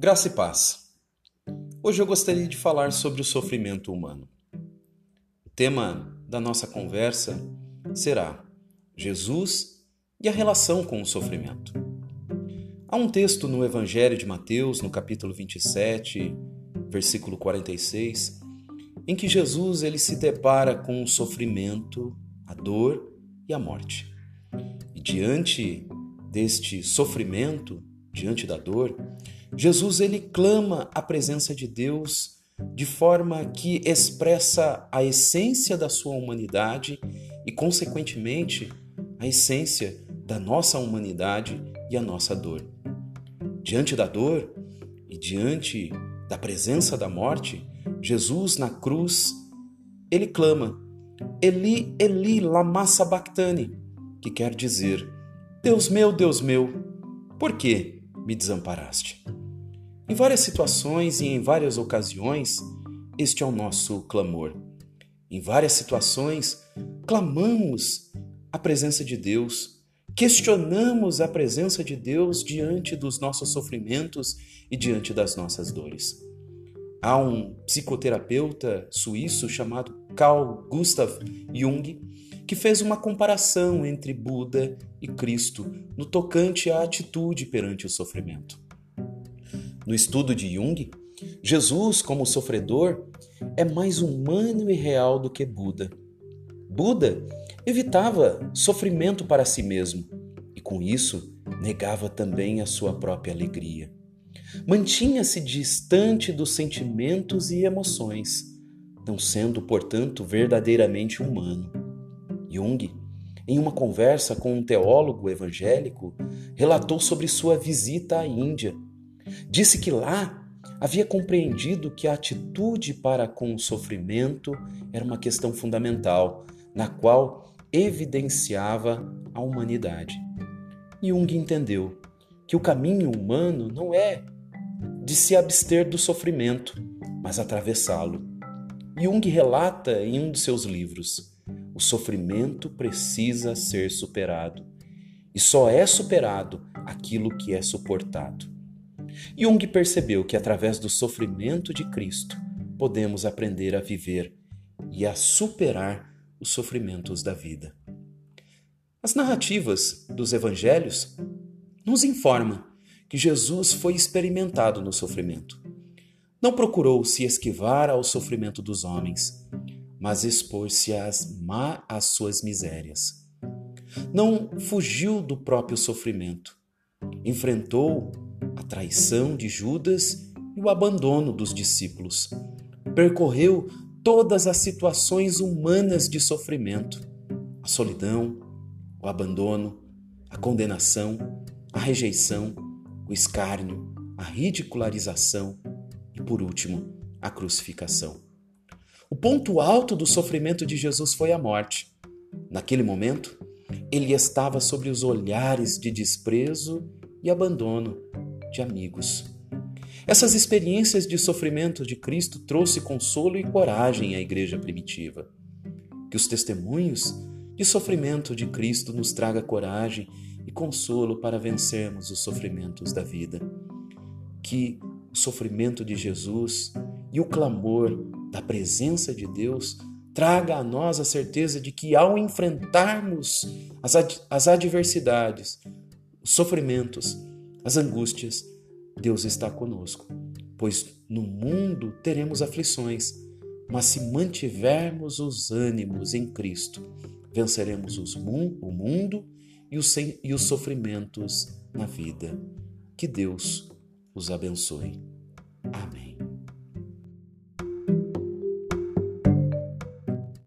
Graça e paz. Hoje eu gostaria de falar sobre o sofrimento humano. O tema da nossa conversa será Jesus e a relação com o sofrimento. Há um texto no Evangelho de Mateus, no capítulo 27, versículo 46, em que Jesus ele se depara com o sofrimento, a dor e a morte. E diante deste sofrimento, diante da dor, Jesus ele clama a presença de Deus de forma que expressa a essência da sua humanidade e, consequentemente, a essência da nossa humanidade e a nossa dor. Diante da dor e diante da presença da morte, Jesus na cruz, ele clama: Eli, Eli, lama sabachthani, que quer dizer: Deus meu, Deus meu, por que me desamparaste? Em várias situações e em várias ocasiões, este é o nosso clamor. Em várias situações, clamamos a presença de Deus, questionamos a presença de Deus diante dos nossos sofrimentos e diante das nossas dores. Há um psicoterapeuta suíço chamado Carl Gustav Jung que fez uma comparação entre Buda e Cristo no tocante à atitude perante o sofrimento. No estudo de Jung, Jesus, como sofredor, é mais humano e real do que Buda. Buda evitava sofrimento para si mesmo e, com isso, negava também a sua própria alegria. Mantinha-se distante dos sentimentos e emoções, não sendo, portanto, verdadeiramente humano. Jung, em uma conversa com um teólogo evangélico, relatou sobre sua visita à Índia Disse que lá havia compreendido que a atitude para com o sofrimento era uma questão fundamental, na qual evidenciava a humanidade. Jung entendeu que o caminho humano não é de se abster do sofrimento, mas atravessá-lo. Jung relata em um de seus livros: o sofrimento precisa ser superado, e só é superado aquilo que é suportado. Jung percebeu que através do sofrimento de Cristo podemos aprender a viver e a superar os sofrimentos da vida. As narrativas dos evangelhos nos informam que Jesus foi experimentado no sofrimento. Não procurou se esquivar ao sofrimento dos homens, mas expor-se às, às suas misérias. Não fugiu do próprio sofrimento, enfrentou a traição de Judas e o abandono dos discípulos. Percorreu todas as situações humanas de sofrimento: a solidão, o abandono, a condenação, a rejeição, o escárnio, a ridicularização e, por último, a crucificação. O ponto alto do sofrimento de Jesus foi a morte. Naquele momento, ele estava sobre os olhares de desprezo e abandono de amigos. Essas experiências de sofrimento de Cristo trouxe consolo e coragem à igreja primitiva. Que os testemunhos de sofrimento de Cristo nos traga coragem e consolo para vencermos os sofrimentos da vida. Que o sofrimento de Jesus e o clamor da presença de Deus traga a nós a certeza de que ao enfrentarmos as, ad as adversidades, os sofrimentos, as angústias, Deus está conosco. Pois no mundo teremos aflições, mas se mantivermos os ânimos em Cristo, venceremos os, o mundo e os, e os sofrimentos na vida. Que Deus os abençoe. Amém.